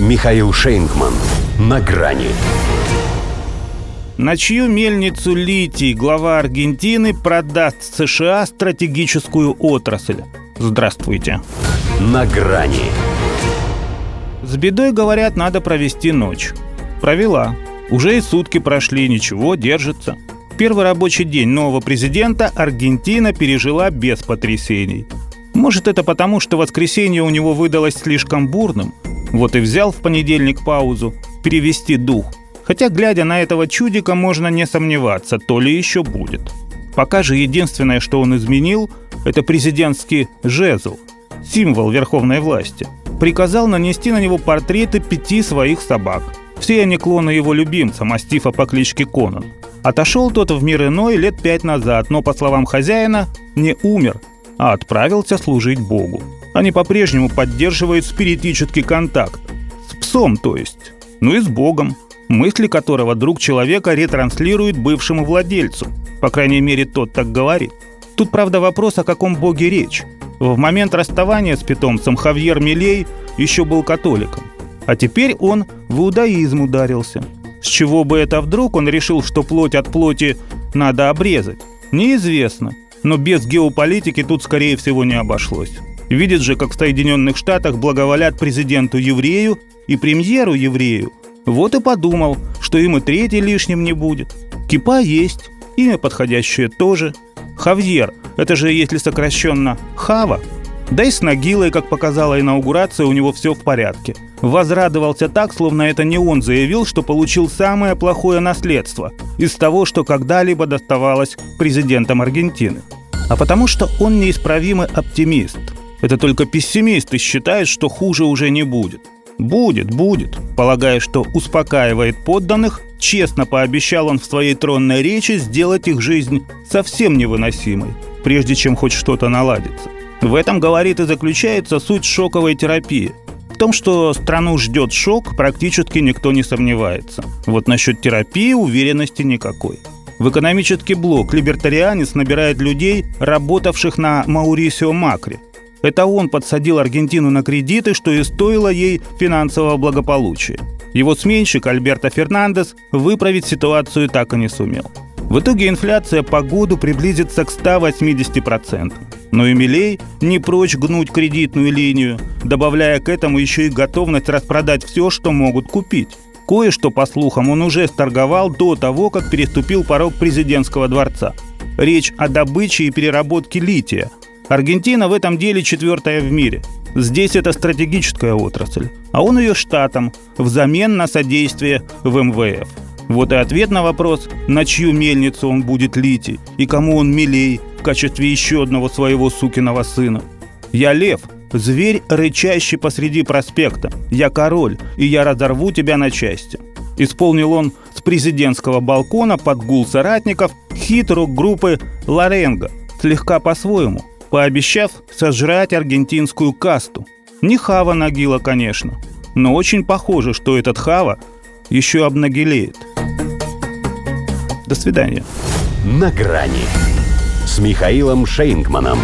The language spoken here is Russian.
Михаил Шейнгман. На грани. На чью мельницу литий глава Аргентины продаст США стратегическую отрасль? Здравствуйте. На грани. С бедой, говорят, надо провести ночь. Провела. Уже и сутки прошли, ничего, держится. Первый рабочий день нового президента Аргентина пережила без потрясений. Может, это потому, что воскресенье у него выдалось слишком бурным – вот и взял в понедельник паузу, перевести дух. Хотя, глядя на этого чудика, можно не сомневаться, то ли еще будет. Пока же единственное, что он изменил, это президентский жезл, символ верховной власти. Приказал нанести на него портреты пяти своих собак. Все они клоны его любимца, мастифа по кличке Конан. Отошел тот в мир иной лет пять назад, но, по словам хозяина, не умер, а отправился служить Богу. Они по-прежнему поддерживают спиритический контакт. С псом, то есть. Ну и с Богом, мысли которого друг человека ретранслирует бывшему владельцу. По крайней мере, тот так говорит. Тут, правда, вопрос, о каком боге речь. В момент расставания с питомцем Хавьер Милей еще был католиком. А теперь он в иудаизм ударился. С чего бы это вдруг он решил, что плоть от плоти надо обрезать? Неизвестно. Но без геополитики тут, скорее всего, не обошлось. Видит же, как в Соединенных Штатах благоволят президенту-еврею и премьеру-еврею. Вот и подумал, что им и третий лишним не будет. Кипа есть, имя подходящее тоже. Хавьер, это же если сокращенно Хава. Да и с Нагилой, как показала инаугурация, у него все в порядке. Возрадовался так, словно это не он заявил, что получил самое плохое наследство из того, что когда-либо доставалось президентом Аргентины. А потому что он неисправимый оптимист – это только пессимисты считают, что хуже уже не будет. Будет, будет, полагая, что успокаивает подданных, честно пообещал он в своей тронной речи сделать их жизнь совсем невыносимой, прежде чем хоть что-то наладится. В этом, говорит, и заключается суть шоковой терапии. В том, что страну ждет шок, практически никто не сомневается. Вот насчет терапии уверенности никакой. В экономический блок либертарианец набирает людей, работавших на Маурисио Макри, это он подсадил Аргентину на кредиты, что и стоило ей финансового благополучия. Его сменщик Альберто Фернандес выправить ситуацию так и не сумел. В итоге инфляция по году приблизится к 180%. Но и Милей не прочь гнуть кредитную линию, добавляя к этому еще и готовность распродать все, что могут купить. Кое-что, по слухам, он уже сторговал до того, как переступил порог президентского дворца. Речь о добыче и переработке лития, Аргентина в этом деле четвертая в мире. Здесь это стратегическая отрасль, а он ее штатом взамен на содействие в МВФ. Вот и ответ на вопрос, на чью мельницу он будет лить и кому он милей в качестве еще одного своего сукиного сына. Я лев, зверь, рычащий посреди проспекта. Я король, и я разорву тебя на части. Исполнил он с президентского балкона под гул соратников хит рок-группы «Ларенго», слегка по-своему – пообещав сожрать аргентинскую касту. Не Хава Нагила, конечно, но очень похоже, что этот Хава еще обнагилеет. До свидания. На грани с Михаилом Шейнгманом.